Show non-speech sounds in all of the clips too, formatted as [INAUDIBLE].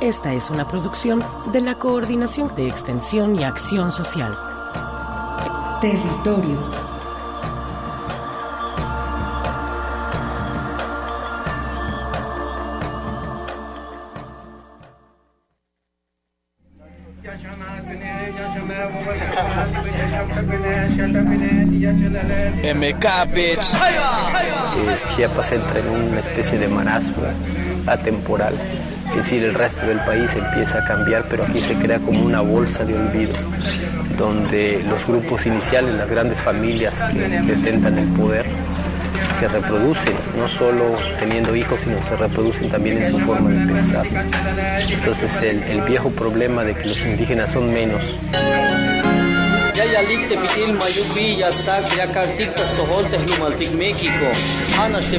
Esta es una producción de la Coordinación de Extensión y Acción Social. Territorios. MK, bitch. Eh, Chiapas entra en una especie de marasmo atemporal. Es decir, el resto del país empieza a cambiar, pero aquí se crea como una bolsa de olvido, donde los grupos iniciales, las grandes familias que detentan el poder, se reproducen, no solo teniendo hijos, sino se reproducen también en su forma de pensar. Entonces el, viejo problema de que los indígenas son menos Yaya likte pitil mayuk villas tak ya kaktiktas toholte hlumaltik México. Anas te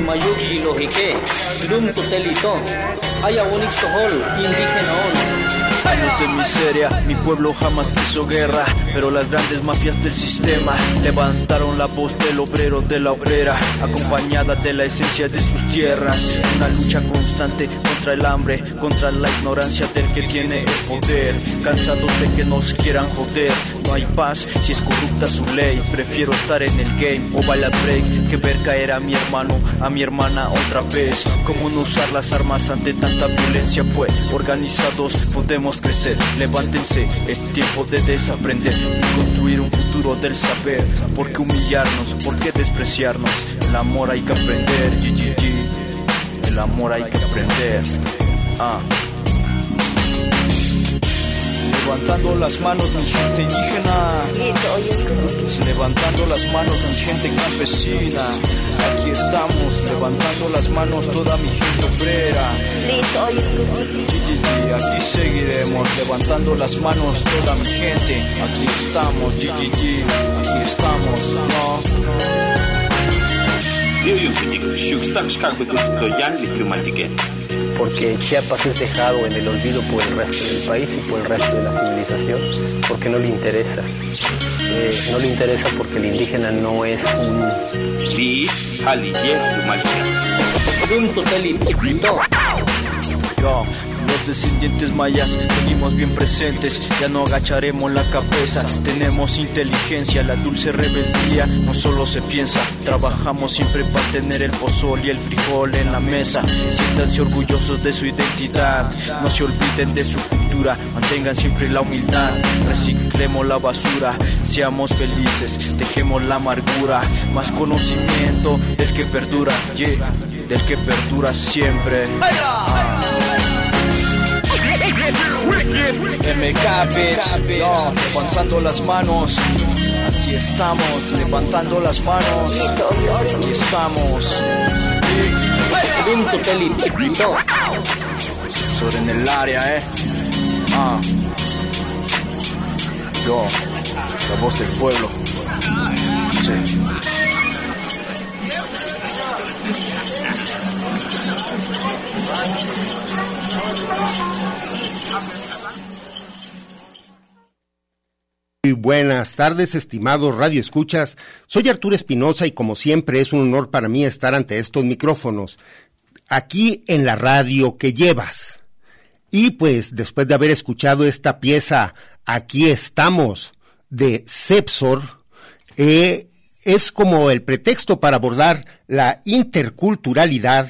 telito. Aya unix tohol indígena on. Años de miseria, mi pueblo jamás quiso guerra, pero las grandes mafias del sistema levantaron la voz del obrero de la obrera, acompañada de la esencia de sus tierras. Una lucha constante contra el hambre, contra la ignorancia del que tiene el poder. Cansados de que nos quieran joder, no hay paz si es corrupta su ley. Prefiero estar en el game o bailar break que ver caer a mi hermano, a mi hermana otra vez. ¿Cómo no usar las armas ante tanta violencia? Pues organizados podemos crecer. Levántense, es tiempo de desaprender construir un futuro del saber. ¿Por qué humillarnos? ¿Por qué despreciarnos? El amor hay que aprender. El amor hay que aprender. Ah. Levantando las manos mi gente indígena, levantando las manos mi gente campesina. Aquí estamos, levantando las manos toda mi gente obrera. Aquí seguiremos, levantando las manos toda mi gente. Aquí estamos, yi. aquí estamos, ¿no? Porque Chiapas es dejado en el olvido por el resto del país y por el resto de la civilización, porque no le interesa. Eh, no le interesa porque el indígena no es un... Yo, los descendientes mayas. Seguimos bien presentes, ya no agacharemos la cabeza, tenemos inteligencia, la dulce rebeldía no solo se piensa, trabajamos siempre para tener el pozol y el frijol en la mesa, siéntanse orgullosos de su identidad, no se olviden de su cultura, mantengan siempre la humildad, reciclemos la basura, seamos felices, dejemos la amargura, más conocimiento del que perdura, yeah, del que perdura siempre. MK, levantando las manos. Aquí estamos, levantando las manos. Aquí estamos. Lum to telito. Sobre en el área, eh. Ah. Yo, la voz del pueblo. Sí. Buenas tardes, estimados Radio Escuchas. Soy Arturo Espinosa y como siempre es un honor para mí estar ante estos micrófonos, aquí en la radio que llevas. Y pues después de haber escuchado esta pieza, Aquí estamos, de Cepsor, eh, es como el pretexto para abordar la interculturalidad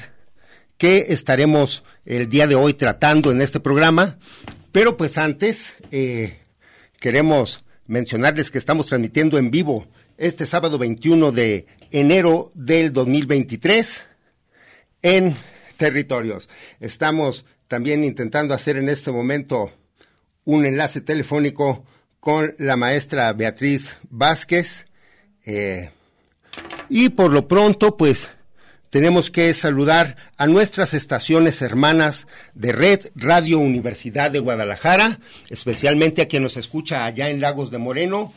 que estaremos el día de hoy tratando en este programa. Pero pues antes, eh, queremos mencionarles que estamos transmitiendo en vivo este sábado 21 de enero del 2023 en territorios. Estamos también intentando hacer en este momento un enlace telefónico con la maestra Beatriz Vázquez. Eh, y por lo pronto, pues tenemos que saludar a nuestras estaciones hermanas de Red Radio Universidad de Guadalajara, especialmente a quien nos escucha allá en Lagos de Moreno,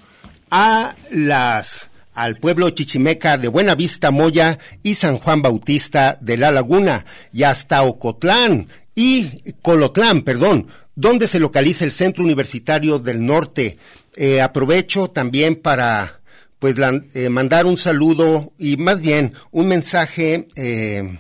a las al pueblo chichimeca de Buenavista Moya y San Juan Bautista de La Laguna y hasta Ocotlán y Colotlán, perdón, donde se localiza el Centro Universitario del Norte. Eh, aprovecho también para pues eh, mandar un saludo y más bien un mensaje eh,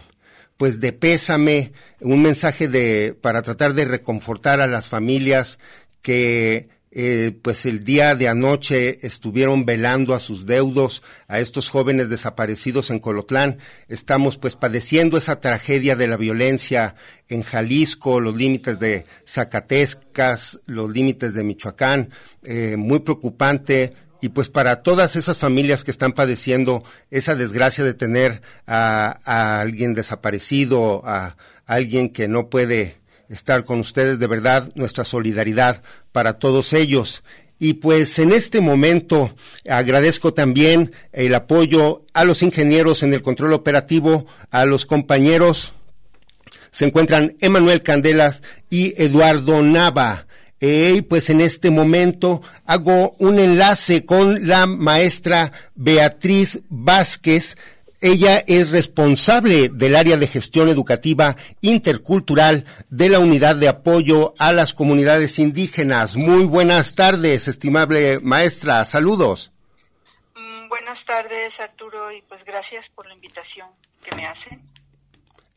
pues de pésame, un mensaje de para tratar de reconfortar a las familias que eh, pues el día de anoche estuvieron velando a sus deudos, a estos jóvenes desaparecidos en Colotlán. Estamos pues padeciendo esa tragedia de la violencia en Jalisco, los límites de Zacatecas, los límites de Michoacán, muy preocupante y pues para todas esas familias que están padeciendo esa desgracia de tener a, alguien desaparecido, a, alguien que no puede estar con ustedes, de verdad, nuestra solidaridad para todos ellos. Y pues en este momento agradezco también el apoyo a los ingenieros en el control operativo, a los compañeros. Se encuentran Emanuel Candelas y Eduardo Nava. Y pues en este momento hago un enlace con la maestra Beatriz Vázquez. Ella es responsable del área de gestión educativa intercultural de la unidad de apoyo a las comunidades indígenas. Muy buenas tardes, estimable maestra. Saludos. Mm, buenas tardes, Arturo, y pues gracias por la invitación que me hacen.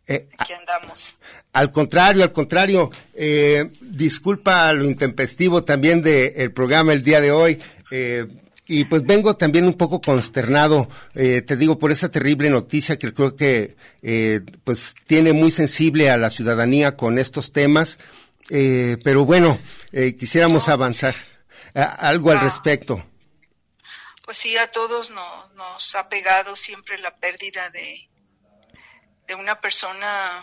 Eh, Aquí andamos. Al contrario, al contrario, eh, disculpa lo intempestivo también del programa el día de hoy. Eh, y pues vengo también un poco consternado, eh, te digo, por esa terrible noticia que creo que pues tiene muy sensible a la ciudadanía con estos temas. pero bueno, quisiéramos avanzar algo al ah. respecto. Pues sí, a todos nos ha pegado siempre la pérdida de, de una persona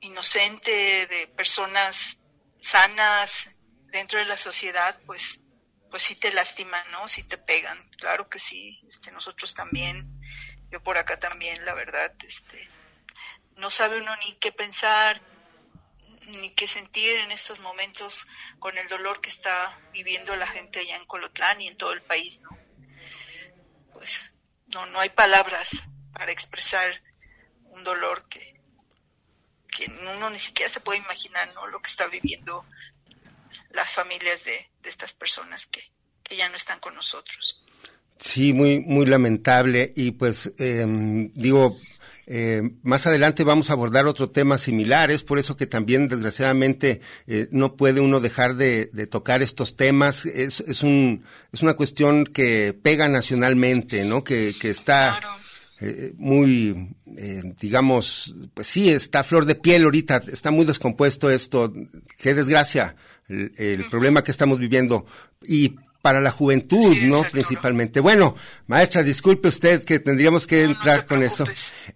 inocente, de personas sanas dentro de la sociedad, pues, pues sí te lastiman, ¿no? Sí te pegan. Claro que sí. Este, nosotros también, yo por acá también, la verdad, este, no sabe uno ni qué pensar, ni qué sentir en estos momentos con el dolor que está viviendo la gente allá en Colotlán y en todo el país, ¿no? Pues no, no hay palabras para expresar un dolor que, que uno ni siquiera se puede imaginar ¿no? lo que está viviendo las familias de, estas personas que, ya no están con nosotros. Sí, muy, muy lamentable. Y pues, em, digo, eh, más adelante vamos a abordar otro tema similar, es por eso que también desgraciadamente eh, no puede uno dejar de, tocar estos temas. Es, es, un, es una cuestión que pega nacionalmente, ¿no? Que, que está eh, muy, eh, digamos, pues sí, está a flor de piel ahorita, está muy descompuesto esto, qué desgracia el, problema que estamos viviendo. Y para la juventud, ¿no? Principalmente. Bueno, maestra, disculpe usted que tendríamos que entrar con eso.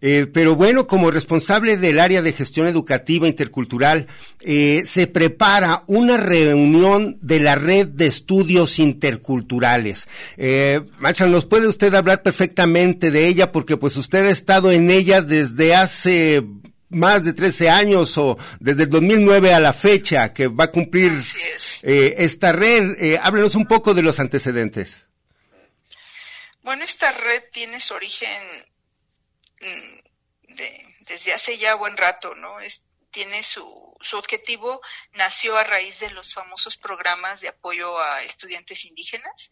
Eh, pero bueno, como responsable del área de gestión educativa intercultural, eh, se prepara una reunión de la red de estudios interculturales. Eh, maestra, ¿nos puede usted hablar perfectamente de ella? Porque pues usted ha estado en ella desde hace más de 13 años o desde el 2009 a la fecha que va a cumplir eh, esta red. Eh, háblenos un poco de los antecedentes. Bueno, esta red tiene su origen mm, desde hace ya buen rato, ¿no? Es, tiene su, su objetivo, nació a raíz de los famosos programas de apoyo a estudiantes indígenas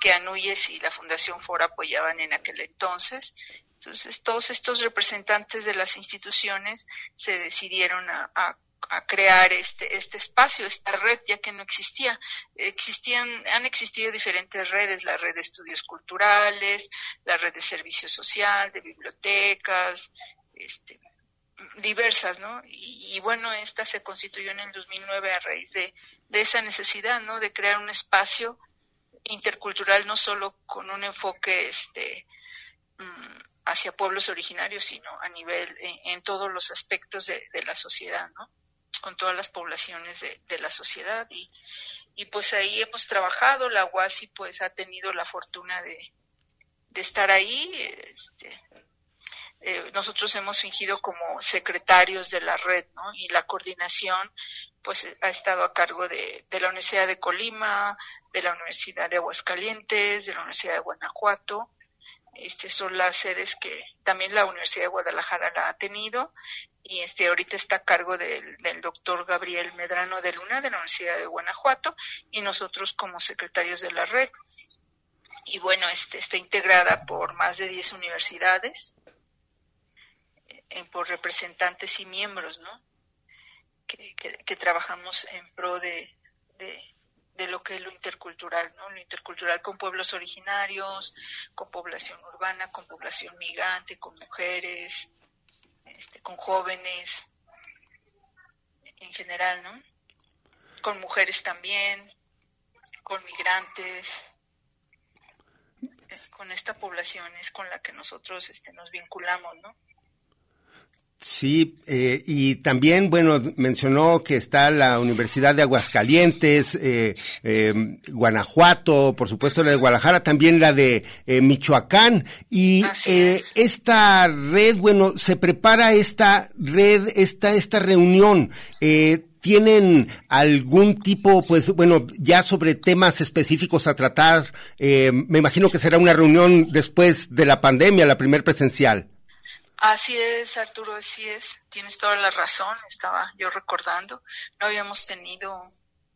que Anuyes y la Fundación Fora apoyaban en aquel entonces entonces, todos estos representantes de las instituciones se decidieron a, crear este, este espacio, esta red, ya que no existía. Existían, han existido diferentes redes, la red de estudios culturales, la red de servicio social, de bibliotecas, este, diversas, ¿no? Y, bueno, esta se constituyó en el 2009 a raíz de, de esa necesidad, ¿no? De crear un espacio intercultural no solo con un enfoque este mm, hacia pueblos originarios, sino a nivel en, todos los aspectos de, la sociedad, ¿no? Con todas las poblaciones de, la sociedad y, y, pues ahí hemos trabajado. La UASI pues ha tenido la fortuna de, de estar ahí. Este, eh, nosotros hemos fingido como secretarios de la red, ¿no? Y la coordinación pues ha estado a cargo de, de, la Universidad de Colima, de la Universidad de Aguascalientes, de la Universidad de Guanajuato. Este son las sedes que también la Universidad de Guadalajara la ha tenido y este ahorita está a cargo del, doctor Gabriel Medrano de Luna de la Universidad de Guanajuato y nosotros como secretarios de la red. Y bueno, este está integrada por más de 10 universidades, por representantes y miembros, ¿no? que, trabajamos en pro de, lo que es lo intercultural, ¿no? Lo intercultural con pueblos originarios, con población urbana, con población migrante, con mujeres, este, con jóvenes, en general, ¿no? Con mujeres también, con migrantes, con esta población es con la que nosotros este, nos vinculamos, ¿no? Sí, eh, y también, bueno, mencionó que está la Universidad de Aguascalientes, eh, eh, Guanajuato, por supuesto la de Guadalajara, también la de Michoacán. Y esta red, bueno, se prepara esta red, esta, esta reunión. ¿Tienen algún tipo, pues bueno, ya sobre temas específicos a tratar? me imagino que será una reunión después de la pandemia, la primer presencial. Así es, Arturo, así es. Tienes toda la razón. Estaba yo recordando. No habíamos tenido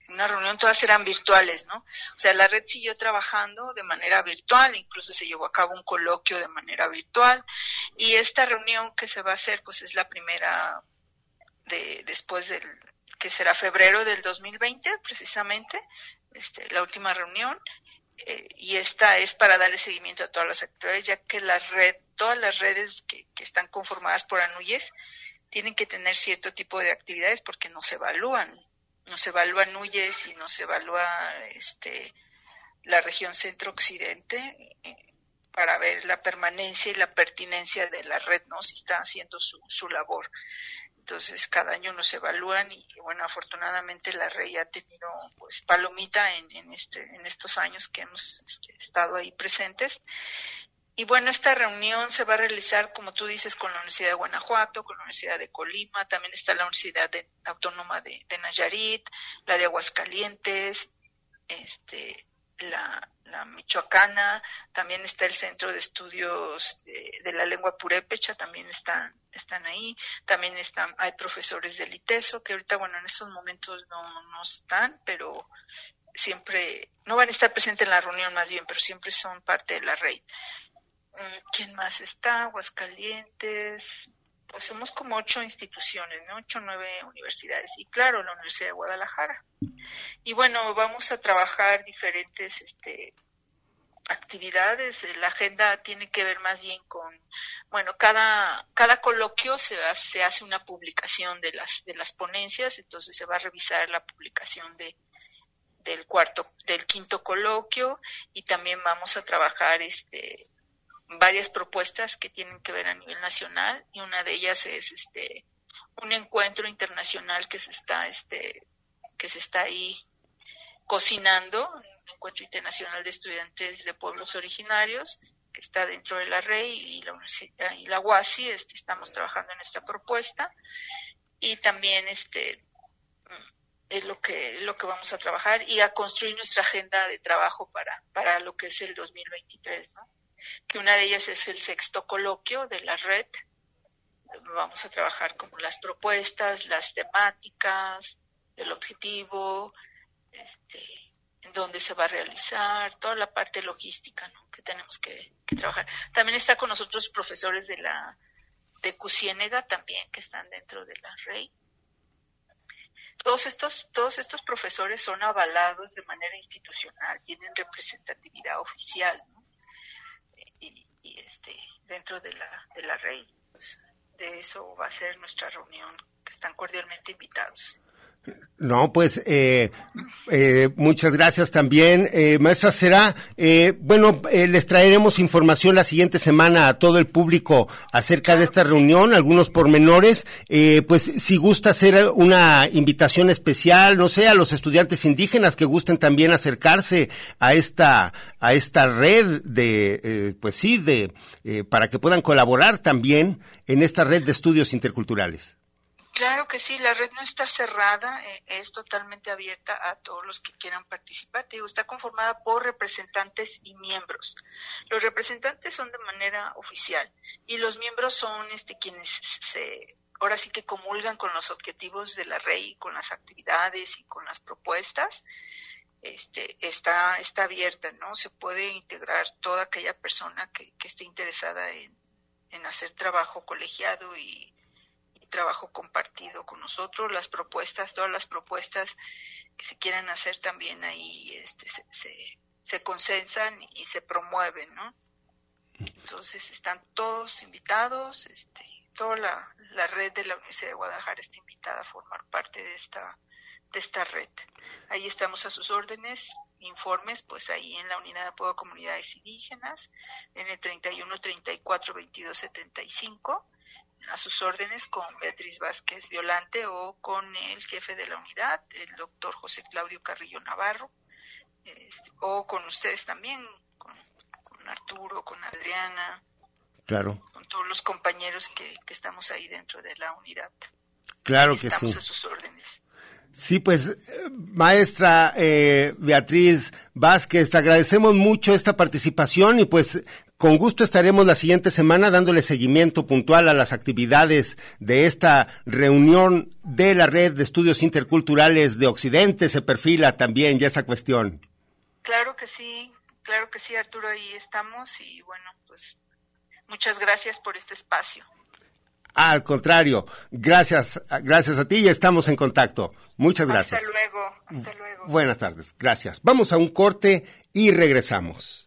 una reunión, todas eran virtuales, ¿no? O sea, la red siguió trabajando de manera virtual, incluso se llevó a cabo un coloquio de manera virtual. Y esta reunión que se va a hacer, pues es la primera de después del que será febrero del 2020, precisamente, este, la última reunión. Eh, y esta es para darle seguimiento a todas las actividades, ya que la red, todas las redes que, están conformadas por ANUYES tienen que tener cierto tipo de actividades porque no se evalúan, no se evalúa ANUYES y no se evalúa este, la región centro-occidente eh, para ver la permanencia y la pertinencia de la red, ¿no? Si está haciendo su, su labor. Entonces cada año nos evalúan y bueno, afortunadamente la REI ha tenido pues palomita en, en, este, en estos años que hemos este, estado ahí presentes. Y bueno, esta reunión se va a realizar, como tú dices, con la Universidad de Guanajuato, con la Universidad de Colima, también está la Universidad Autónoma de, de, Nayarit, la de Aguascalientes, este, la, la michoacana, también está el Centro de Estudios de, la Lengua Purépecha, también están, están ahí, también están, hay profesores del ITESO, que ahorita, bueno, en estos momentos no, no están, pero siempre, no van a estar presentes en la reunión más bien, pero siempre son parte de la red. Mm, ¿Quién más está? Aguascalientes, pues somos como ocho instituciones, ¿no? Ocho, nueve universidades. Y claro, la Universidad de Guadalajara. Y bueno, vamos a trabajar diferentes este, actividades. La agenda tiene que ver más bien con, bueno, cada, cada coloquio se hace, se hace una publicación de las, de las ponencias, entonces se va a revisar la publicación de, del cuarto, del quinto coloquio y también vamos a trabajar este varias propuestas que tienen que ver a nivel nacional y una de ellas es este un encuentro internacional que se está este que se está ahí cocinando, un encuentro internacional de estudiantes de pueblos originarios que está dentro de la REI y la universidad y la UASI, este, estamos trabajando en esta propuesta y también este es lo que lo que vamos a trabajar y a construir nuestra agenda de trabajo para para lo que es el 2023, ¿no? que una de ellas es el sexto coloquio de la red. Vamos a trabajar como las propuestas, las temáticas, el objetivo, este, en dónde se va a realizar, toda la parte logística ¿no? que tenemos que, trabajar. También está con nosotros profesores de la de Cusiénega también que están dentro de la REI. Todos estos, todos estos profesores son avalados de manera institucional, tienen representatividad oficial. ¿no? y, este dentro de la, de la REI. Pues, de eso va a ser nuestra reunión, que están cordialmente invitados. No, pues eh, eh, muchas gracias también. Eh, maestra Será, eh, bueno, eh, les traeremos información la siguiente semana a todo el público acerca de esta reunión, algunos pormenores. Eh, pues si gusta hacer una invitación especial, no sé, a los estudiantes indígenas que gusten también acercarse a esta, a esta red de, pues sí, de, para que puedan colaborar también en esta red de estudios interculturales. Claro que sí, la red no está cerrada, eh, es totalmente abierta a todos los que quieran participar. Te digo, está conformada por representantes y miembros. Los representantes son de manera oficial y los miembros son este quienes se ahora sí que comulgan con los objetivos de la REI, con las actividades y con las propuestas. Este, está, está abierta, ¿no? Se puede integrar toda aquella persona que, que esté interesada en, en hacer trabajo colegiado y, trabajo compartido con nosotros, las propuestas, todas las propuestas que se quieran hacer también ahí este, se, se, se consensan y se promueven, ¿no? Entonces están todos invitados, este, toda la, la red de la Universidad de Guadalajara está invitada a formar parte de esta, de esta red. Ahí estamos a sus órdenes, informes, pues ahí en la Unidad de Apoyo a Comunidades Indígenas, en el 31 34 22 75 a sus órdenes con Beatriz Vázquez Violante o con el jefe de la unidad, el doctor José Claudio Carrillo Navarro, este, o con ustedes también, con, con, Arturo, con Adriana, claro. con todos los compañeros que, que estamos ahí dentro de la unidad. Claro que estamos sí. a sus órdenes. Sí, pues, maestra eh, Beatriz Vázquez, te agradecemos mucho esta participación y pues con gusto estaremos la siguiente semana dándole seguimiento puntual a las actividades de esta reunión de la Red de Estudios Interculturales de Occidente. Se perfila también ya esa cuestión. Claro que sí, claro que sí, Arturo, ahí estamos y bueno, pues muchas gracias por este espacio. Al contrario, gracias, gracias a ti y estamos en contacto. Muchas gracias. Hasta luego, hasta luego. Buenas tardes, gracias. Vamos a un corte y regresamos.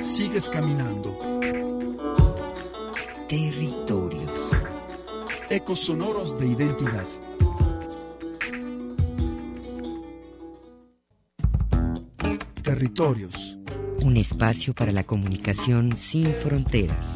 Sigues caminando. Territorios. Ecos sonoros de identidad. Territorios. Un espacio para la comunicación sin fronteras.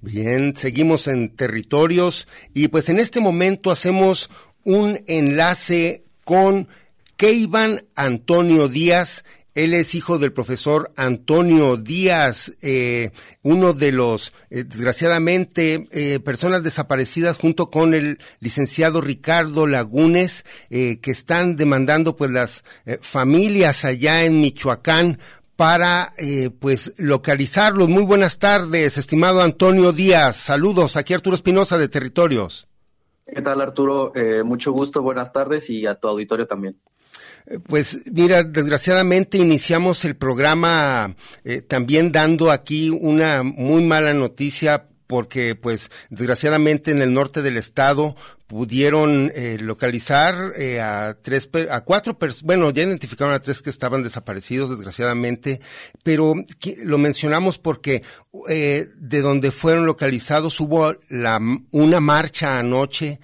Bien, seguimos en territorios y pues en este momento hacemos un enlace con Keivan Antonio Díaz. Él es hijo del profesor Antonio Díaz, eh, uno de los, eh, desgraciadamente, eh, personas desaparecidas junto con el licenciado Ricardo Lagunes, eh, que están demandando pues las familias allá en Michoacán para pues localizarlos. Muy buenas tardes, estimado Antonio Díaz. Saludos, aquí Arturo Espinosa de Territorios. ¿Qué tal Arturo? Eh, mucho gusto, buenas tardes y a tu auditorio también. Pues mira, desgraciadamente iniciamos el programa eh, también dando aquí una muy mala noticia porque pues desgraciadamente en el norte del estado pudieron eh, localizar eh, a tres a cuatro bueno ya identificaron a tres que estaban desaparecidos desgraciadamente pero lo mencionamos porque eh, de donde fueron localizados hubo la una marcha anoche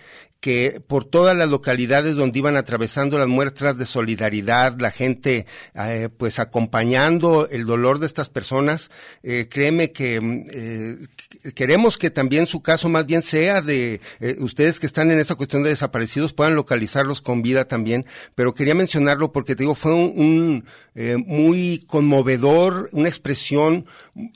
que por todas las localidades donde iban atravesando las muestras de solidaridad, la gente eh, pues acompañando el dolor de estas personas, eh, créeme que eh, queremos que también su caso más bien sea de eh, ustedes que están en esa cuestión de desaparecidos puedan localizarlos con vida también, pero quería mencionarlo porque te digo, fue un, un eh, muy conmovedor, una expresión,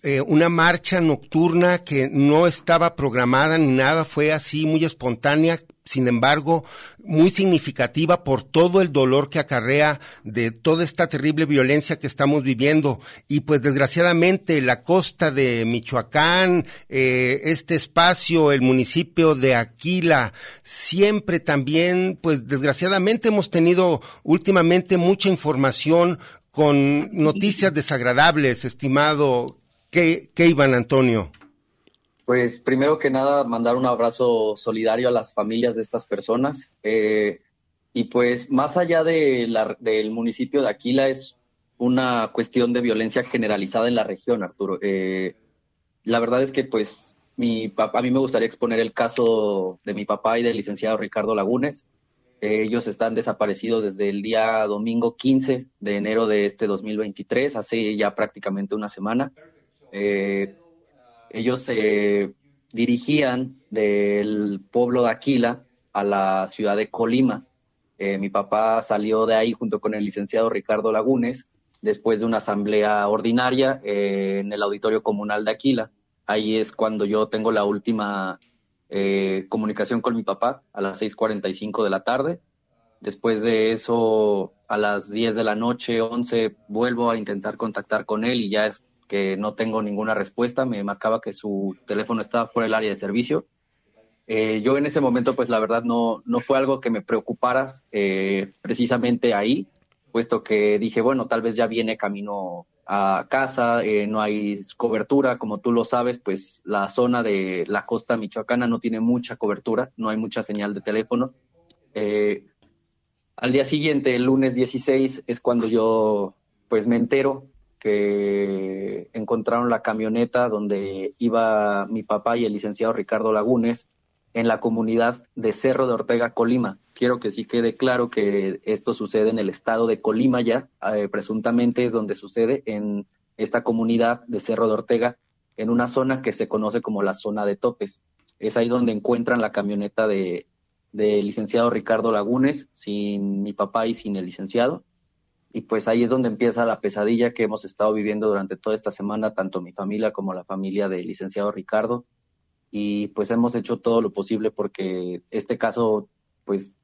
eh, una marcha nocturna que no estaba programada ni nada, fue así muy espontánea, sin embargo, muy significativa por todo el dolor que acarrea de toda esta terrible violencia que estamos viviendo. Y pues desgraciadamente la costa de Michoacán, eh, este espacio, el municipio de Aquila, siempre también, pues desgraciadamente hemos tenido últimamente mucha información con noticias desagradables, estimado Iván Antonio. Pues primero que nada, mandar un abrazo solidario a las familias de estas personas. Eh, y pues más allá de la, del municipio de Aquila, es una cuestión de violencia generalizada en la región, Arturo. Eh, la verdad es que, pues, mi a mí me gustaría exponer el caso de mi papá y del licenciado Ricardo Lagunes. Eh, ellos están desaparecidos desde el día domingo 15 de enero de este 2023, hace ya prácticamente una semana. Eh, ellos se dirigían del pueblo de Aquila a la ciudad de Colima. Eh, mi papá salió de ahí junto con el licenciado Ricardo Lagunes después de una asamblea ordinaria en el auditorio comunal de Aquila. Ahí es cuando yo tengo la última eh, comunicación con mi papá a las 6.45 de la tarde. Después de eso, a las 10 de la noche, 11, vuelvo a intentar contactar con él y ya es que no tengo ninguna respuesta. Me marcaba que su teléfono estaba fuera del área de servicio. Eh, yo en ese momento, pues la verdad no, no fue algo que me preocupara eh, precisamente ahí, puesto que dije, bueno, tal vez ya viene camino a casa, eh, no hay cobertura, como tú lo sabes, pues la zona de la costa michoacana no tiene mucha cobertura, no hay mucha señal de teléfono. Al día siguiente, el lunes 16, es cuando yo pues me entero que encontraron la camioneta donde iba mi papá y el licenciado Ricardo Lagunes en la comunidad de Cerro de Ortega, Colima. Quiero que sí quede claro que esto sucede en el estado de Colima ya, eh, presuntamente es donde sucede en esta comunidad de Cerro de Ortega, en una zona que se conoce como la zona de topes. Es ahí donde encuentran la camioneta de, licenciado Ricardo Lagunes, sin mi papá y sin el licenciado. Y pues ahí es donde empieza la pesadilla que hemos estado viviendo durante toda esta semana, tanto mi familia como la familia del licenciado Ricardo y pues hemos hecho todo lo posible porque este caso pues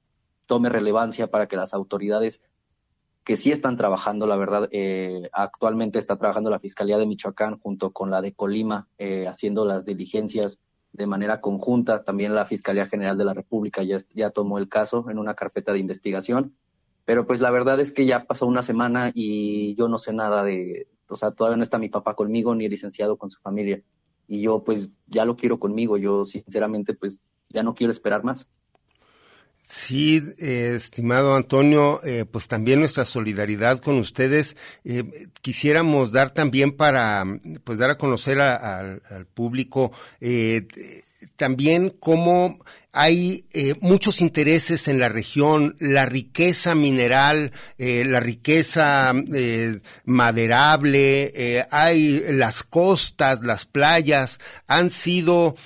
tome relevancia para que las autoridades que sí están trabajando, la verdad, eh, actualmente está trabajando la Fiscalía de Michoacán junto con la de Colima, eh, haciendo las diligencias de manera conjunta. También la Fiscalía General de la República ya, ya tomó el caso en una carpeta de investigación. Pero pues la verdad es que ya pasó una semana y yo no sé nada de, o sea, todavía no está mi papá conmigo ni el licenciado con su familia y yo pues ya lo quiero conmigo, yo sinceramente pues ya no quiero esperar más. Sí, eh, estimado Antonio, eh, pues también nuestra solidaridad con ustedes. Eh, quisiéramos dar también para, pues dar a conocer al público también cómo hay eh, muchos intereses en la región, la riqueza mineral, eh, la riqueza eh, maderable, hay las costas, las playas, han sido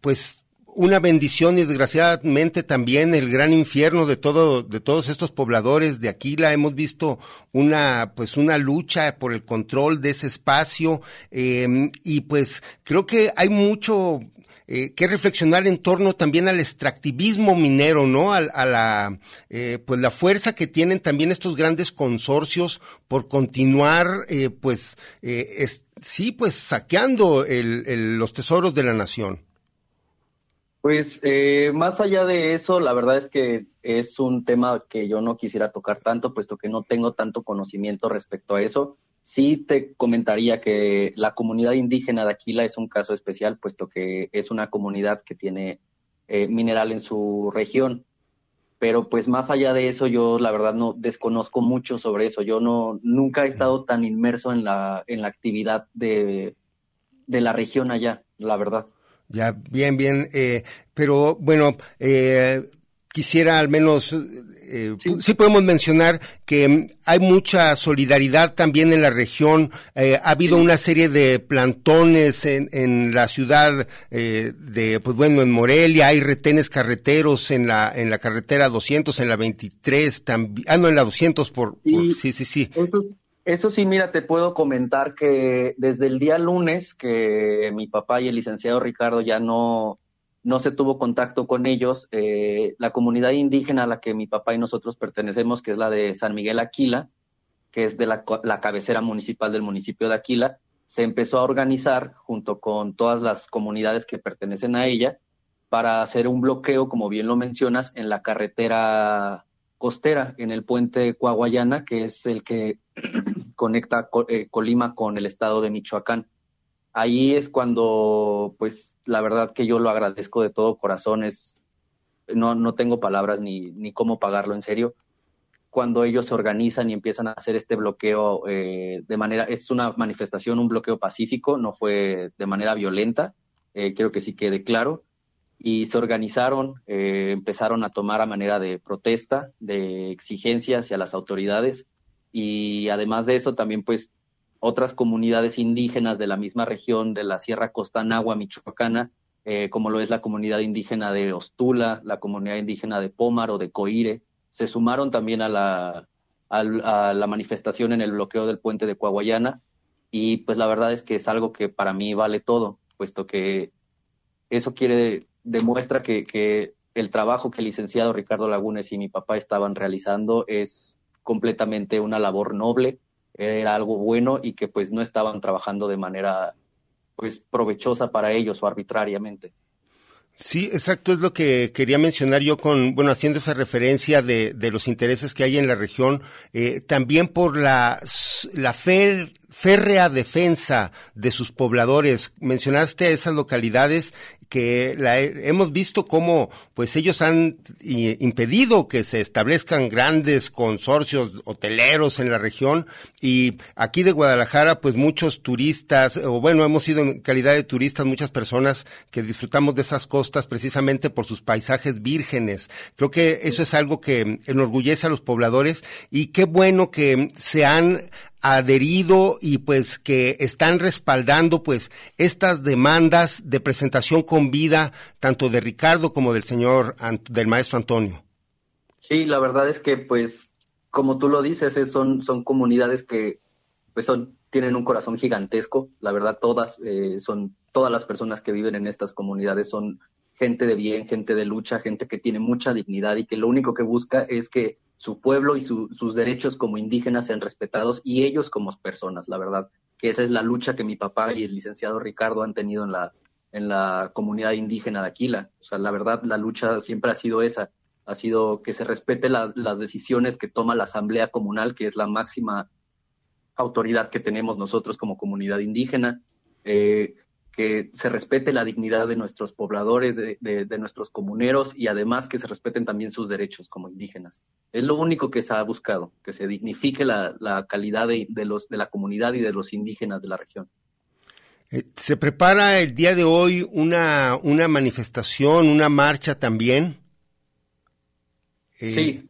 pues una bendición y desgraciadamente también el gran infierno de todo de todos estos pobladores de Aquila hemos visto una pues una lucha por el control de ese espacio y pues creo que hay mucho eh, que reflexionar en torno también al extractivismo minero, ¿no? A, la, eh, pues la fuerza que tienen también estos grandes consorcios por continuar, eh, pues, sí, pues saqueando los tesoros de la nación. Pues más allá de eso, la verdad es que es un tema que yo no quisiera tocar tanto, puesto que no tengo tanto conocimiento respecto a eso. Sí te comentaría que la comunidad indígena de Aquila es un caso especial, puesto que es una comunidad que tiene eh, mineral en su región. Pero pues más allá de eso, yo la verdad no desconozco mucho sobre eso. Yo no nunca he estado tan inmerso en la, en la actividad de, de la región allá, la verdad. Ya, bien, bien. Eh, pero bueno, eh, quisiera al menos eh, sí. podemos mencionar que mm, hay mucha solidaridad también en la región. Eh, ha habido una serie de plantones en, en la ciudad eh, de, pues bueno, en Morelia, hay retenes carreteros en la, en la carretera 200, en la 23 también, ah, no, en la 200 por, sí, sí, sí. Eso, eso sí, mira, te puedo comentar que desde el día lunes que mi papá y el licenciado Ricardo ya no, no se tuvo contacto con ellos. Eh, la comunidad indígena a la que mi papá y nosotros pertenecemos, que es la de San Miguel Aquila, que es de la, cabecera municipal del municipio de Aquila, se empezó a organizar junto con todas las comunidades que pertenecen a ella para hacer un bloqueo, como bien lo mencionas, en la carretera costera, en el puente Coahuayana, que es el que [CLEARS THROAT] conecta eh, Colima con el estado de Michoacán. Ahí es cuando, pues, la verdad que yo lo agradezco de todo corazón, es, no, no tengo palabras ni, ni cómo pagarlo en serio. cuando ellos se organizan y empiezan a hacer este bloqueo eh, de manera, es una manifestación, un bloqueo pacífico, no fue de manera violenta, eh, creo que sí quede claro, y se organizaron, eh, empezaron a tomar a manera de protesta, de exigencia hacia las autoridades, y además de eso también pues otras comunidades indígenas de la misma región de la Sierra Costanagua, Michoacana, como lo es la comunidad indígena de Ostula, la comunidad indígena de Pómaro, de Coire, se sumaron también a la, a, la manifestación en el bloqueo del puente de Coahuayana y pues la verdad es que es algo que para mí vale todo, puesto que eso quiere, demuestra que, que el trabajo que el licenciado Ricardo Lagunes y mi papá estaban realizando es completamente una labor noble, era algo bueno y que pues no estaban trabajando de manera pues provechosa para ellos o arbitrariamente. Sí, exacto, es lo que quería mencionar yo con, bueno, haciendo esa referencia de, de los intereses que hay en la región, eh, también por la, la férrea defensa de sus pobladores. Mencionaste esas localidades que la, hemos visto cómo pues ellos han impedido que se establezcan grandes consorcios hoteleros en la región y aquí de Guadalajara pues muchos turistas o bueno hemos ido en calidad de turistas muchas personas que disfrutamos de esas costas precisamente por sus paisajes vírgenes creo que eso es algo que enorgullece a los pobladores y qué bueno que se han adherido y pues que están respaldando pues estas demandas de presentación con vida tanto de Ricardo como del señor del maestro Antonio. Sí, la verdad es que pues como tú lo dices, son son comunidades que pues son tienen un corazón gigantesco, la verdad todas eh, son todas las personas que viven en estas comunidades son gente de bien, gente de lucha, gente que tiene mucha dignidad y que lo único que busca es que su pueblo y sus derechos como indígenas sean respetados y ellos como personas, la verdad, que esa es la lucha que mi papá y el licenciado Ricardo han tenido en la, en la comunidad indígena de Aquila. O sea, la verdad, la lucha siempre ha sido esa, ha sido que se respete las decisiones que toma la Asamblea Comunal, que es la máxima autoridad que tenemos nosotros como comunidad indígena. Eh, que se respete la dignidad de nuestros pobladores, de, nuestros comuneros y además que se respeten también sus derechos como indígenas. Es lo único que se ha buscado, que se dignifique la, calidad de, los, de la comunidad y de los indígenas de la región. Eh, se prepara el día de hoy una, una manifestación, una marcha también. Eh, sí,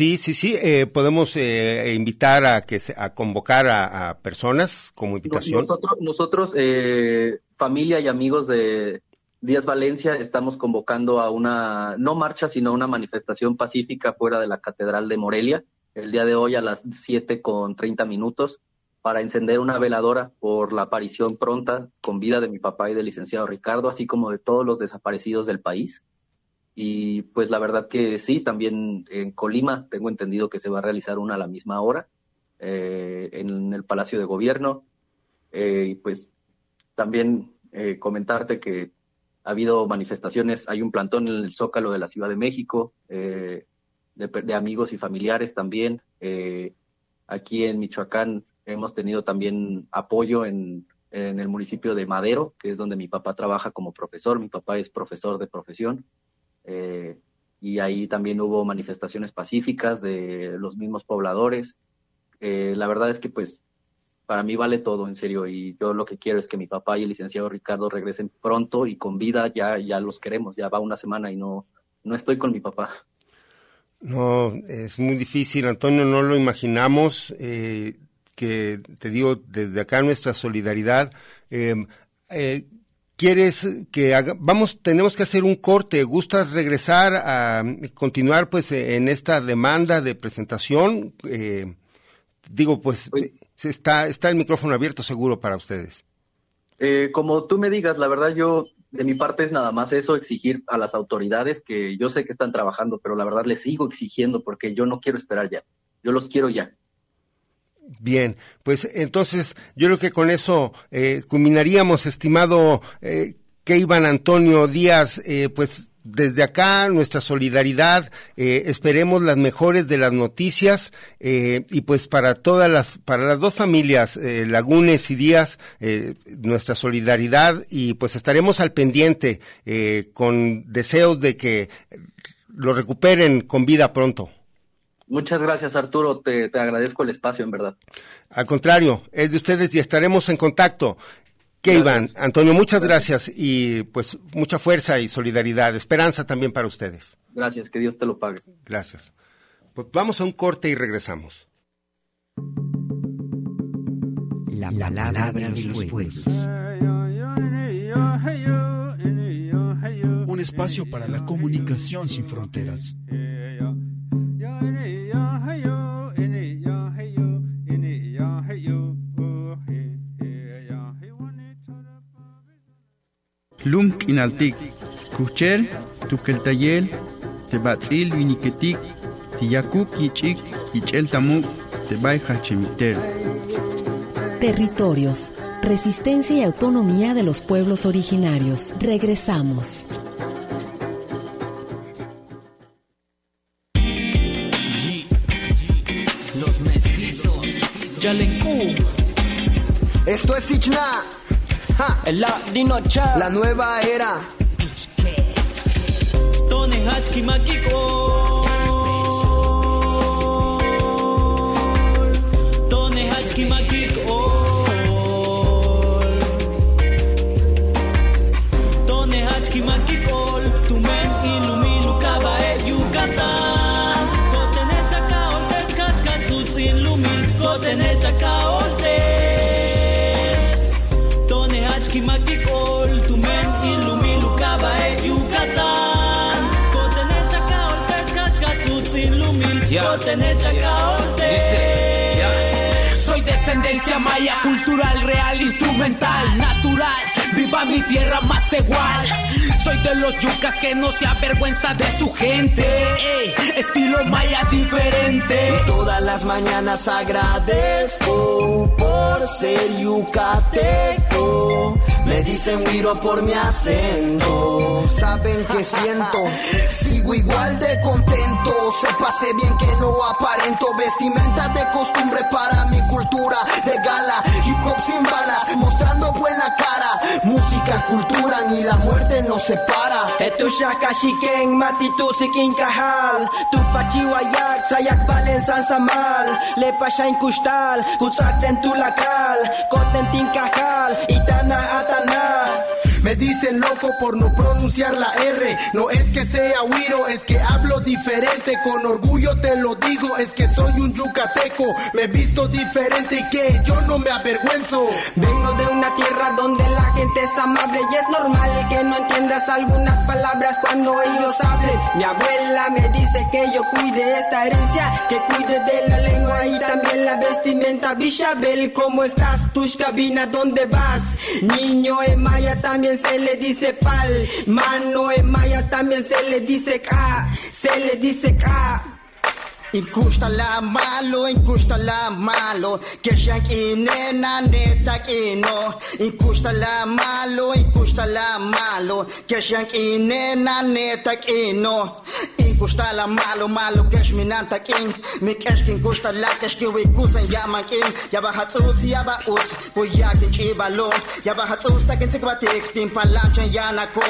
Sí, sí, sí. Eh, podemos eh, invitar a que a convocar a, personas como invitación. Nosotros, nosotros eh, familia y amigos de Díaz Valencia, estamos convocando a una no marcha, sino una manifestación pacífica fuera de la Catedral de Morelia el día de hoy a las siete con treinta minutos para encender una veladora por la aparición pronta con vida de mi papá y del licenciado Ricardo, así como de todos los desaparecidos del país. Y pues la verdad que sí, también en Colima tengo entendido que se va a realizar una a la misma hora eh, en el Palacio de Gobierno. Eh, y pues también eh, comentarte que ha habido manifestaciones, hay un plantón en el Zócalo de la Ciudad de México, de, amigos y familiares también. aquí en Michoacán hemos tenido también apoyo en, en el municipio de Madero, que es donde mi papá trabaja como profesor. Mi papá es profesor de profesión. Eh, y ahí también hubo manifestaciones pacíficas de los mismos pobladores. Eh, la verdad es que pues para mí vale todo, en serio, y yo lo que quiero es que mi papá y el licenciado Ricardo regresen pronto y con vida, ya, ya los queremos, ya va una semana y no, no estoy con mi papá. No, es muy difícil, Antonio, no lo imaginamos, eh, que te digo, desde acá nuestra solidaridad. Quieres que haga, vamos, tenemos que hacer un corte. ¿Gustas regresar a continuar pues en esta demanda de presentación? Eh, digo, pues está, está el micrófono abierto seguro para ustedes. Eh, como tú me digas, la verdad yo de mi parte es nada más eso, exigir a las autoridades que yo sé que están trabajando, pero la verdad les sigo exigiendo porque yo no quiero esperar ya, yo los quiero ya. Bien, pues entonces yo creo que con eso eh, culminaríamos, estimado eh, Keivan Antonio Díaz, eh, pues desde acá nuestra solidaridad, eh, esperemos las mejores de las noticias eh, y pues para todas las, para las dos familias, eh, Lagunes y Díaz, nuestra solidaridad y pues estaremos al pendiente con deseos de que lo recuperen con vida pronto. Muchas gracias, Arturo. Te, te, agradezco el espacio, en verdad. Al contrario, es de ustedes y estaremos en contacto. ¿Qué, Iván? Antonio, muchas gracias y pues mucha fuerza y solidaridad, esperanza también para ustedes. Gracias, que Dios te lo pague. Gracias. Pues vamos a un corte y regresamos. La palabra de los pueblos. Un espacio para la comunicación sin fronteras. Lumk inaltik, kuchel, tukeltayel, tebatzil viniketik, tiyakuk yichik, yichel tamuk, tebay hachemiter. Territorios, resistencia y autonomía de los pueblos originarios. Regresamos. Los mestizos, Yalenku. Esto es Ichna. El Latinocha. La nueva era. Tone Hachki Makiko. Soy descendencia maya, cultural, real, instrumental, natural. Viva mi tierra más igual. Soy de los yucas que no se avergüenza de su gente. Ey, estilo maya diferente. Y todas las mañanas agradezco por ser yucateco. Me dicen Wiro por mi acento. Saben que siento. Sigo igual de contento. Se pase bien que no aparento. Vestimenta de costumbre para mi cultura de gala. Hip hop sin balas, mostrando buena cara. Música, cultura, ni la muerte nos separa. Etu shaka shiken matitu sikin kahal. Tu pachiwayak sayak valen san samal. Le pashain kustal, kutzakten tu lakal. Kotentin kahal, itana atana. Me dicen loco por no pronunciar la R. No es que sea Wiro, es que hablo diferente. Con orgullo te lo digo, es que soy un yucateco. Me visto diferente y que yo no me avergüenzo. Vengo de una tierra donde la gente es amable y es normal que no entiendas algunas palabras cuando ellos hablen. Mi abuela me dice que yo cuide esta herencia, que cuide de la lengua y también la vestimenta. Bishabel, ¿cómo estás? Tush cabina, ¿dónde vas? Niño en Maya se le dice pal. Mano en Maya también se le dice ka. Se le dice ka. Inkustala malo, inkustala malo, keshank inena neta kino. Inkustala malo, inkustala malo, keshank inena neta kino. Inkustala malo, malo kesh minanta king, mi kesh king kustala kesh kiwi kusan yaman king. Yaba hatsus, yaba us, buyakin chibalon, yaba hatsus takin tikbatik, timpalam chan yanako.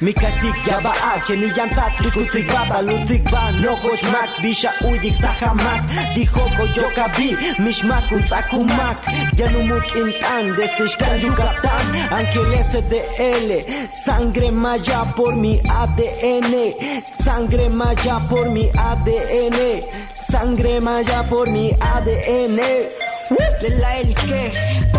Mi kastik yaba achen y yantat, likutik baba, lutik ba, no hoshmak, bisha uyik sahamak, dijo koyokabi, mishmak unzakumak, yanumuk intan, destishkan yucatán, ángeles de L, sangre maya por mi ADN, sangre maya por mi ADN, sangre maya por mi ADN. Lelail ke Tone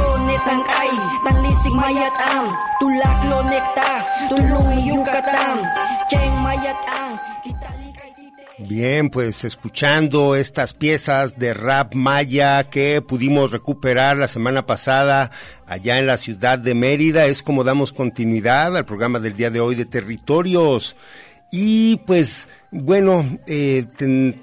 Bien, pues escuchando estas piezas de rap maya que pudimos recuperar la semana pasada allá en la ciudad de Mérida, es como damos continuidad al programa del día de hoy de territorios. Y pues bueno, eh,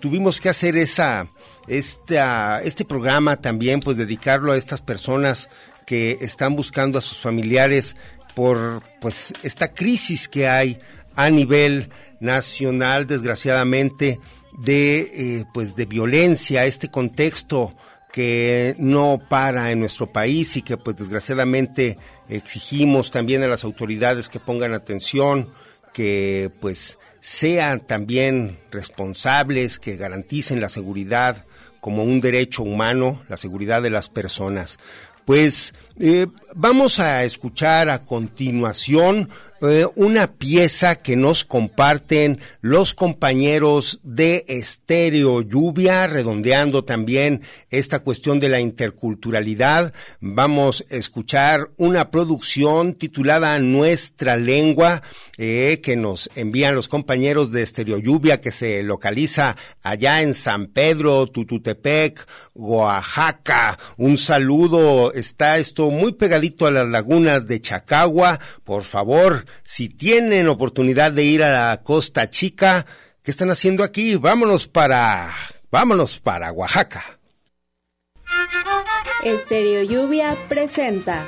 tuvimos que hacer esa, esta, este programa también, pues dedicarlo a estas personas que están buscando a sus familiares por pues esta crisis que hay a nivel nacional, desgraciadamente, de eh, pues de violencia, este contexto que no para en nuestro país y que pues desgraciadamente exigimos también a las autoridades que pongan atención que pues sean también responsables, que garanticen la seguridad como un derecho humano, la seguridad de las personas. Pues eh, vamos a escuchar a continuación eh, una pieza que nos comparten los compañeros de Estéreo Lluvia, redondeando también esta cuestión de la interculturalidad. Vamos a escuchar una producción titulada Nuestra Lengua, eh, que nos envían los compañeros de Estéreo Lluvia, que se localiza allá en San Pedro, Tututepec, Oaxaca. Un saludo, está esto muy pegadito a las lagunas de Chacagua. Por favor, si tienen oportunidad de ir a la Costa Chica, ¿qué están haciendo aquí? Vámonos para, vámonos para Oaxaca. Estéreo Lluvia presenta.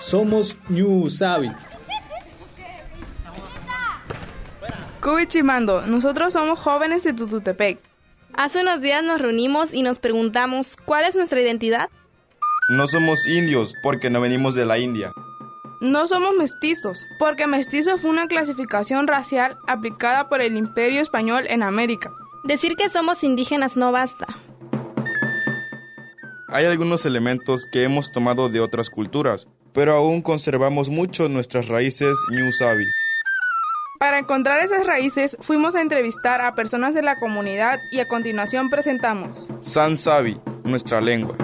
Somos New Usabi. Cubichimando, nosotros somos jóvenes de Tututepec. Hace unos días nos reunimos y nos preguntamos cuál es nuestra identidad. No somos indios porque no venimos de la India. No somos mestizos, porque mestizo fue una clasificación racial aplicada por el Imperio Español en América. Decir que somos indígenas no basta. Hay algunos elementos que hemos tomado de otras culturas, pero aún conservamos mucho nuestras raíces New Sabi. Para encontrar esas raíces, fuimos a entrevistar a personas de la comunidad y a continuación presentamos San Sabi, nuestra lengua.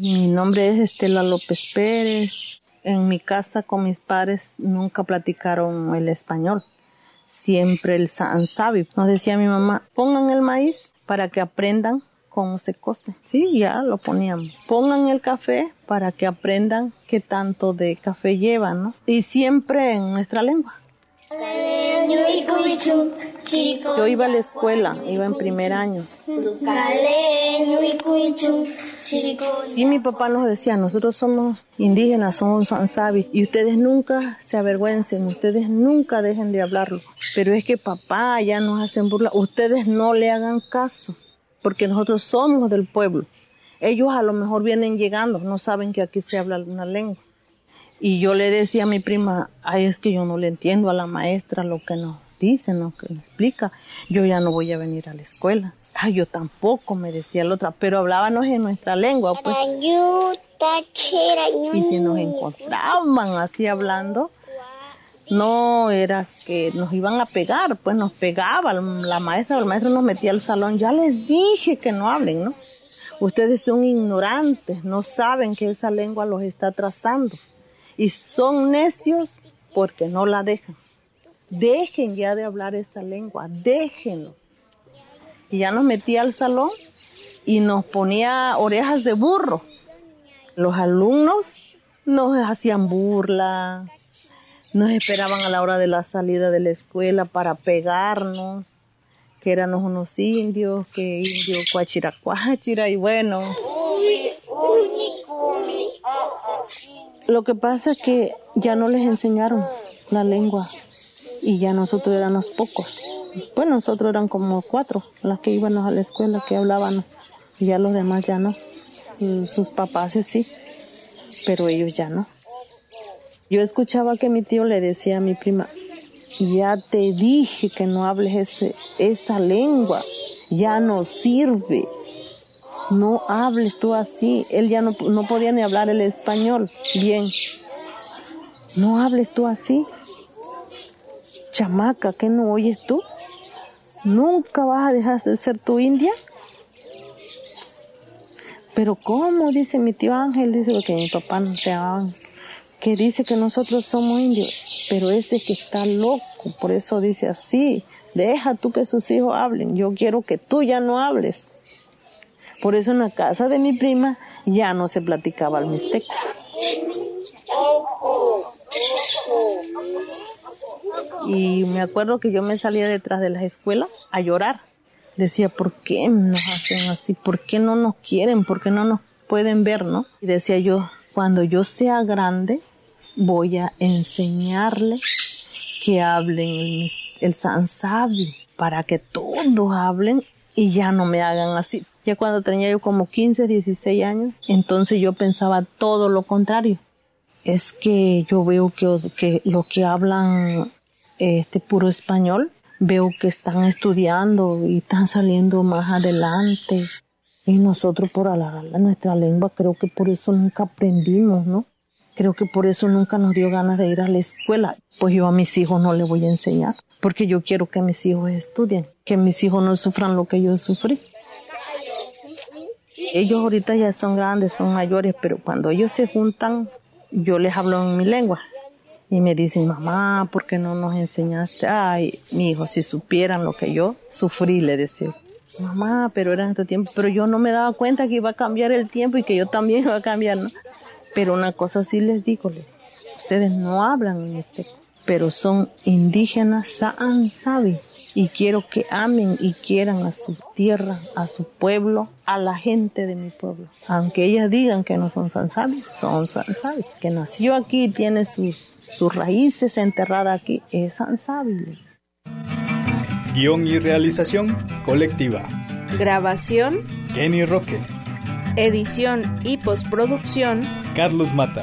Mi nombre es Estela López Pérez. En mi casa con mis padres nunca platicaron el español. Siempre el San Sabi. Nos decía mi mamá, pongan el maíz para que aprendan cómo se cose. Sí, ya lo poníamos. Pongan el café para que aprendan qué tanto de café llevan, ¿no? Y siempre en nuestra lengua. Yo iba a la escuela, iba en primer año. Y mi papá nos decía, nosotros somos indígenas, somos sansabi, y ustedes nunca se avergüencen, ustedes nunca dejen de hablarlo. Pero es que papá ya nos hacen burla, ustedes no le hagan caso, porque nosotros somos del pueblo. Ellos a lo mejor vienen llegando, no saben que aquí se habla una lengua. Y yo le decía a mi prima, ay, es que yo no le entiendo a la maestra lo que nos dice, lo que nos explica. Yo ya no voy a venir a la escuela. Ay, yo tampoco, me decía la otra, pero hablábamos en nuestra lengua, pues. Y si nos encontraban así hablando, no era que nos iban a pegar, pues nos pegaba la maestra o el maestro nos metía al salón. Ya les dije que no hablen, ¿no? Ustedes son ignorantes, no saben que esa lengua los está trazando y son necios porque no la dejan. Dejen ya de hablar esa lengua, déjenlo. Y ya nos metía al salón y nos ponía orejas de burro. Los alumnos nos hacían burla, nos esperaban a la hora de la salida de la escuela para pegarnos, que éramos unos indios, que indio cuachira cuachira y bueno. Lo que pasa es que ya no les enseñaron la lengua y ya nosotros éramos pocos. Pues nosotros eran como cuatro las que íbamos a la escuela, que hablaban, y ya los demás ya no. Sus papás sí, pero ellos ya no. Yo escuchaba que mi tío le decía a mi prima, ya te dije que no hables ese, esa lengua, ya no sirve no hables tú así. Él ya no, no podía ni hablar el español bien. No hables tú así. Chamaca, ¿qué no oyes tú? ¿Nunca vas a dejar de ser tu india? Pero ¿cómo? Dice mi tío Ángel, dice que mi papá no se llamaban, que dice que nosotros somos indios, pero ese que está loco, por eso dice así, deja tú que sus hijos hablen, yo quiero que tú ya no hables. Por eso en la casa de mi prima ya no se platicaba el mixteco. Y me acuerdo que yo me salía detrás de las escuelas a llorar. Decía, ¿por qué nos hacen así? ¿Por qué no nos quieren? ¿Por qué no nos pueden ver, no? Y decía yo, cuando yo sea grande, voy a enseñarle que hablen el, el sansabi para que todos hablen y ya no me hagan así. Ya cuando tenía yo como 15, 16 años, entonces yo pensaba todo lo contrario. Es que yo veo que, que lo que hablan este puro español. Veo que están estudiando y están saliendo más adelante. Y nosotros por alargar nuestra lengua creo que por eso nunca aprendimos, ¿no? Creo que por eso nunca nos dio ganas de ir a la escuela. Pues yo a mis hijos no les voy a enseñar, porque yo quiero que mis hijos estudien, que mis hijos no sufran lo que yo sufrí. Ellos ahorita ya son grandes, son mayores, pero cuando ellos se juntan, yo les hablo en mi lengua. Y me dicen, mamá, ¿por qué no nos enseñaste? Ay, mi hijo, si supieran lo que yo sufrí, le decía. Mamá, pero era en tu tiempo. Pero yo no me daba cuenta que iba a cambiar el tiempo y que yo también [LAUGHS] iba a cambiar, ¿no? Pero una cosa sí les digo, ustedes no hablan en este, pero son indígenas Saan Sabi. Y quiero que amen y quieran a su tierra, a su pueblo, a la gente de mi pueblo. Aunque ellas digan que no son Sansabi, son Sansabi. Que nació aquí y tiene sus, sus raíces enterradas aquí, es Sansabi. Guión y realización colectiva. Grabación. Kenny Roque. Edición y postproducción. Carlos Mata.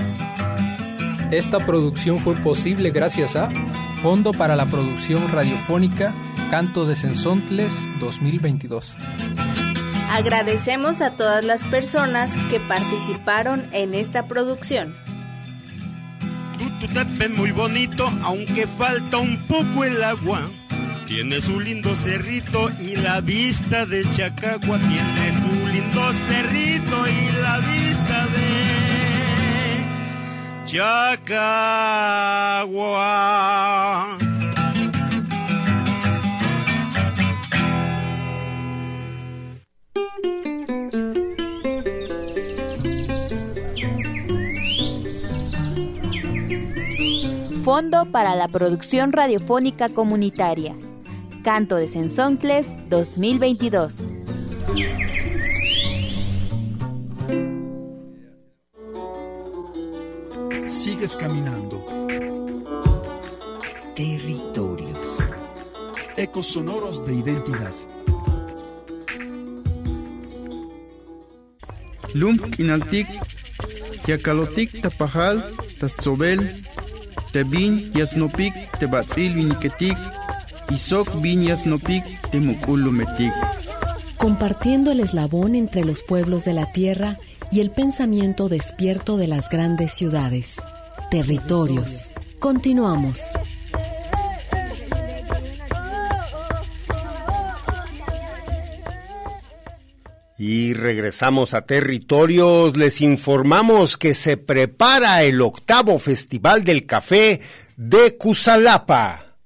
Esta producción fue posible gracias a Fondo para la Producción Radiofónica Canto de Sensontles 2022. Agradecemos a todas las personas que participaron en esta producción. Tututepe muy bonito, aunque falta un poco el agua. Tiene su lindo cerrito y la vista de Chacagua. Tiene su lindo cerrito y la vista de Fondo para la Producción Radiofónica Comunitaria. Canto de Sensoncles 2022. Sigues caminando. Territorios. Ecos sonoros de identidad. Lump kinaltik, yakalotik tapajal, tatzobel, tebin yasnopik tebatzil viniketik, isok bin yasnopik temukulumetik. Compartiendo el eslabón entre los pueblos de la tierra y el pensamiento despierto de las grandes ciudades. Territorios. Continuamos. Y regresamos a territorios. Les informamos que se prepara el octavo Festival del Café de Cusalapa.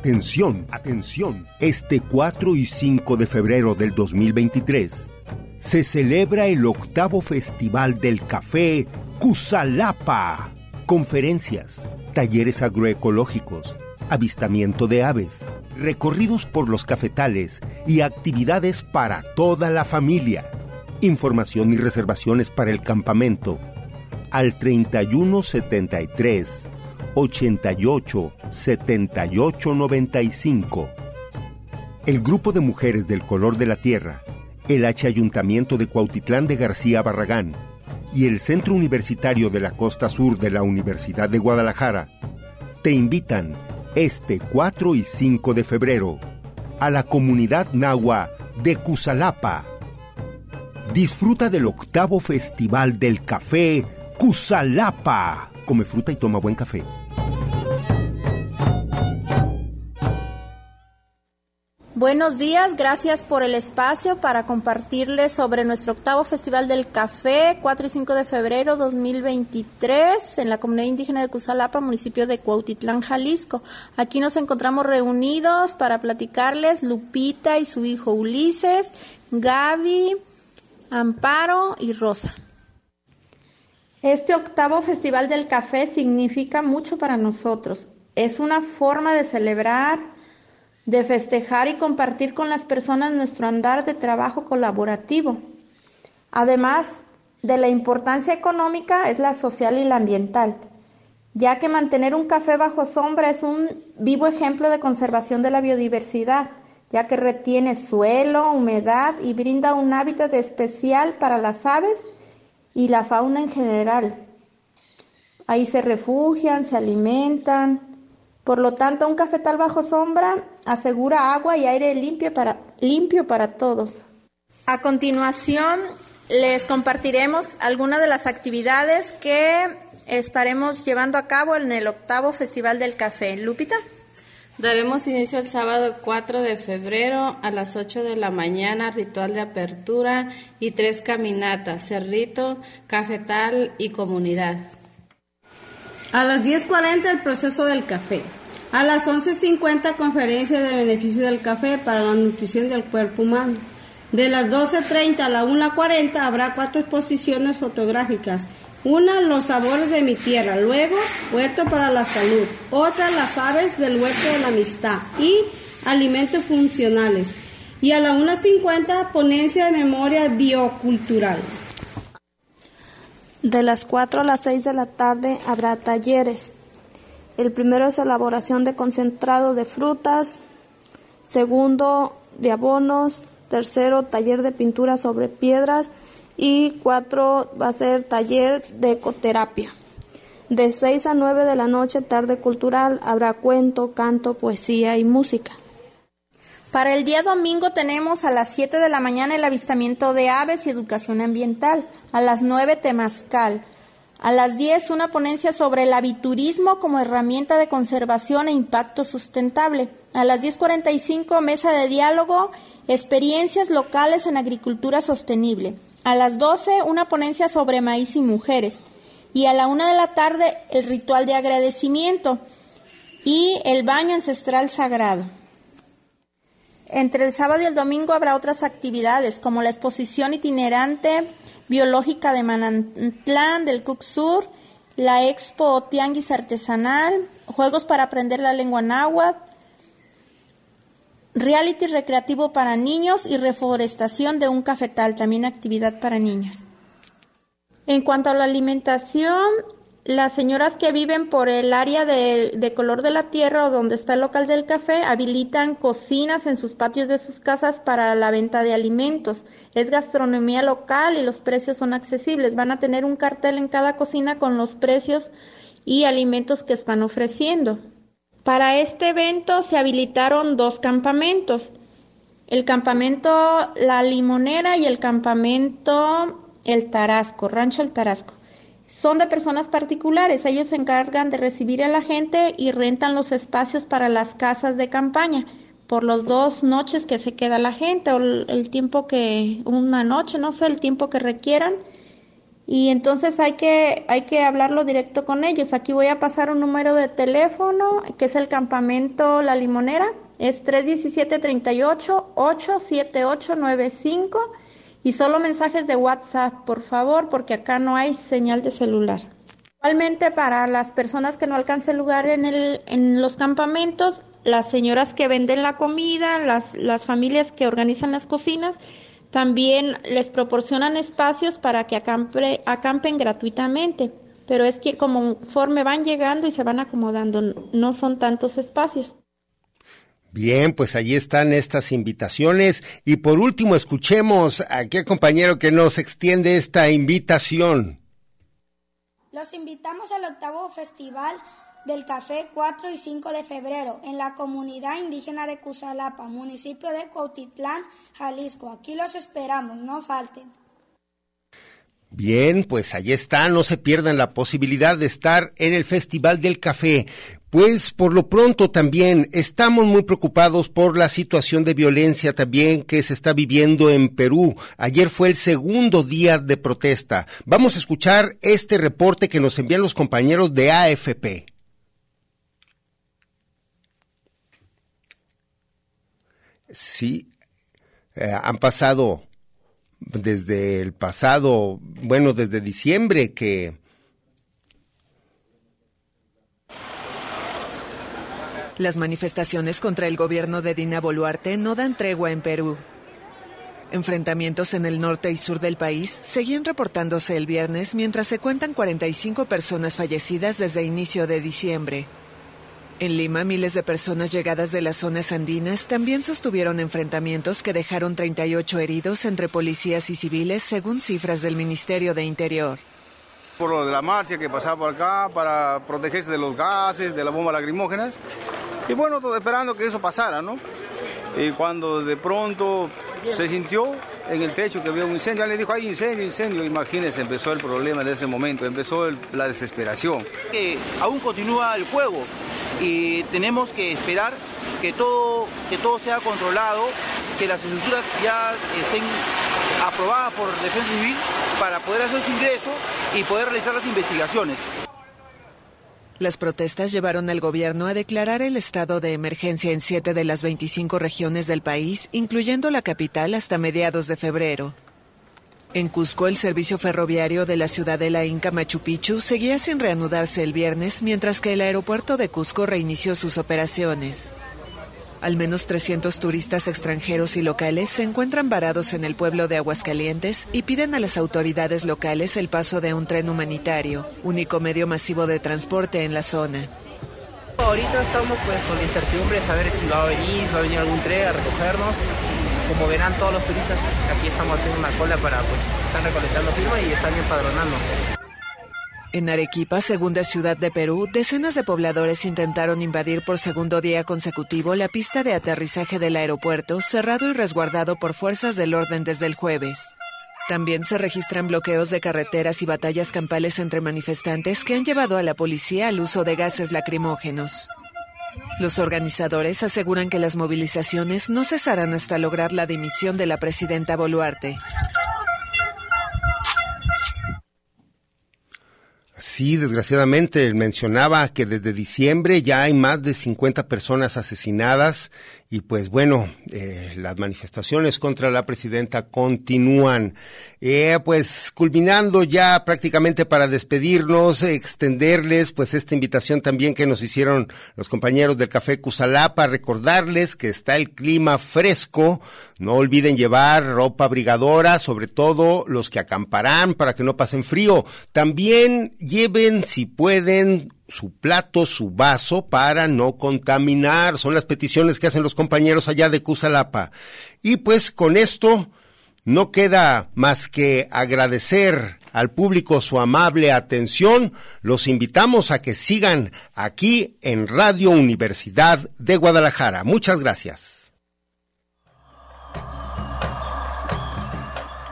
Atención, atención. Este 4 y 5 de febrero del 2023 se celebra el octavo Festival del Café Cusalapa. Conferencias, talleres agroecológicos, avistamiento de aves, recorridos por los cafetales y actividades para toda la familia. Información y reservaciones para el campamento al 3173 88 78 95. El grupo de mujeres del color de la tierra, el H Ayuntamiento de Cuautitlán de García Barragán y el Centro Universitario de la Costa Sur de la Universidad de Guadalajara te invitan este 4 y 5 de febrero a la comunidad nahua de Cusalapa. Disfruta del octavo Festival del Café Cusalapa. Come fruta y toma buen café. Buenos días, gracias por el espacio para compartirles sobre nuestro octavo Festival del Café, 4 y 5 de febrero 2023, en la comunidad indígena de Cusalapa, municipio de Cuautitlán, Jalisco. Aquí nos encontramos reunidos para platicarles Lupita y su hijo Ulises, Gaby, Amparo y Rosa. Este octavo Festival del Café significa mucho para nosotros. Es una forma de celebrar, de festejar y compartir con las personas nuestro andar de trabajo colaborativo. Además de la importancia económica es la social y la ambiental, ya que mantener un café bajo sombra es un vivo ejemplo de conservación de la biodiversidad, ya que retiene suelo, humedad y brinda un hábitat especial para las aves y la fauna en general. Ahí se refugian, se alimentan. Por lo tanto, un cafetal bajo sombra asegura agua y aire limpio para, limpio para todos. A continuación, les compartiremos algunas de las actividades que estaremos llevando a cabo en el octavo Festival del Café. Lupita. Daremos inicio el sábado 4 de febrero a las 8 de la mañana, ritual de apertura y tres caminatas, cerrito, cafetal y comunidad. A las 10.40 el proceso del café. A las 11.50 conferencia de beneficio del café para la nutrición del cuerpo humano. De las 12.30 a la 1.40 habrá cuatro exposiciones fotográficas una, los sabores de mi tierra. Luego, huerto para la salud. Otra, las aves del huerto de la amistad. Y alimentos funcionales. Y a la 1.50, ponencia de memoria biocultural. De las 4 a las 6 de la tarde habrá talleres. El primero es elaboración de concentrado de frutas. Segundo, de abonos. Tercero, taller de pintura sobre piedras y cuatro va a ser taller de ecoterapia. De 6 a 9 de la noche, tarde cultural, habrá cuento, canto, poesía y música. Para el día domingo tenemos a las 7 de la mañana el avistamiento de aves y educación ambiental, a las 9 temazcal, a las 10 una ponencia sobre el aviturismo como herramienta de conservación e impacto sustentable, a las 10.45 mesa de diálogo, experiencias locales en agricultura sostenible, a las 12, una ponencia sobre maíz y mujeres. Y a la una de la tarde, el ritual de agradecimiento y el baño ancestral sagrado. Entre el sábado y el domingo habrá otras actividades, como la exposición itinerante biológica de Manantlán del Cook Sur, la expo Tianguis Artesanal, juegos para aprender la lengua náhuatl, reality recreativo para niños y reforestación de un cafetal, también actividad para niños. En cuanto a la alimentación, las señoras que viven por el área de, color de la tierra o donde está el local del café habilitan cocinas en sus patios de sus casas para la venta de alimentos. Es gastronomía local y los precios son accesibles. Van a tener un cartel en cada cocina con los precios y alimentos que están ofreciendo. Para este evento se habilitaron dos campamentos, el campamento La Limonera y el campamento El Tarasco, Rancho El Tarasco. Son de personas particulares, ellos se encargan de recibir a la gente y rentan los espacios para las casas de campaña por las dos noches que se queda la gente o el tiempo que, una noche, no sé, el tiempo que requieran. Y entonces hay que, hay que hablarlo directo con ellos. Aquí voy a pasar un número de teléfono, que es el campamento La Limonera, es 317-38-87895 y solo mensajes de WhatsApp, por favor, porque acá no hay señal de celular. Igualmente para las personas que no alcancen lugar en, el, en los campamentos, las señoras que venden la comida, las, las familias que organizan las cocinas, también les proporcionan espacios para que acampen gratuitamente, pero es que conforme van llegando y se van acomodando, no son tantos espacios. Bien, pues allí están estas invitaciones. Y por último, escuchemos a qué compañero que nos extiende esta invitación. Los invitamos al octavo festival del Café 4 y 5 de febrero en la comunidad indígena de Cusalapa, municipio de Cuautitlán, Jalisco. Aquí los esperamos, no falten. Bien, pues allí está, no se pierdan la posibilidad de estar en el Festival del Café. Pues por lo pronto también estamos muy preocupados por la situación de violencia también que se está viviendo en Perú. Ayer fue el segundo día de protesta. Vamos a escuchar este reporte que nos envían los compañeros de AFP. Sí, eh, han pasado desde el pasado, bueno, desde diciembre que... Las manifestaciones contra el gobierno de Dina Boluarte no dan tregua en Perú. Enfrentamientos en el norte y sur del país seguían reportándose el viernes mientras se cuentan 45 personas fallecidas desde inicio de diciembre. En Lima, miles de personas llegadas de las zonas andinas también sostuvieron enfrentamientos que dejaron 38 heridos entre policías y civiles, según cifras del Ministerio de Interior. Por lo de la marcha que pasaba por acá para protegerse de los gases, de las bombas lacrimógenas. Y bueno, todo esperando que eso pasara, ¿no? Y cuando de pronto se sintió en el techo que había un incendio, le dijo, hay incendio, incendio. Imagínense, empezó el problema de ese momento, empezó la desesperación. Que aún continúa el fuego y tenemos que esperar que todo, que todo sea controlado, que las estructuras ya estén aprobadas por Defensa Civil para poder hacer su ingreso y poder realizar las investigaciones. Las protestas llevaron al gobierno a declarar el estado de emergencia en siete de las 25 regiones del país, incluyendo la capital, hasta mediados de febrero. En Cusco, el servicio ferroviario de la ciudadela Inca Machu Picchu seguía sin reanudarse el viernes, mientras que el aeropuerto de Cusco reinició sus operaciones. Al menos 300 turistas extranjeros y locales se encuentran varados en el pueblo de Aguascalientes y piden a las autoridades locales el paso de un tren humanitario, único medio masivo de transporte en la zona. Ahorita estamos pues con incertidumbre saber si va a venir, va a venir algún tren a recogernos como verán todos los turistas, aquí estamos haciendo una cola para, pues, están recolectando firma y están empadronando. En Arequipa, segunda ciudad de Perú, decenas de pobladores intentaron invadir por segundo día consecutivo la pista de aterrizaje del aeropuerto, cerrado y resguardado por fuerzas del orden desde el jueves. También se registran bloqueos de carreteras y batallas campales entre manifestantes que han llevado a la policía al uso de gases lacrimógenos. Los organizadores aseguran que las movilizaciones no cesarán hasta lograr la dimisión de la presidenta Boluarte. Sí, desgraciadamente mencionaba que desde diciembre ya hay más de 50 personas asesinadas y pues bueno, eh, las manifestaciones contra la presidenta continúan. Eh, pues culminando ya prácticamente para despedirnos, extenderles pues esta invitación también que nos hicieron los compañeros del Café Cusalapa, recordarles que está el clima fresco, no olviden llevar ropa abrigadora, sobre todo los que acamparán para que no pasen frío. También lleven si pueden su plato, su vaso para no contaminar. Son las peticiones que hacen los compañeros allá de Cusalapa. Y pues con esto no queda más que agradecer al público su amable atención. Los invitamos a que sigan aquí en Radio Universidad de Guadalajara. Muchas gracias.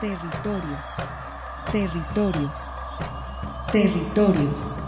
Territorios, territorios, territorios.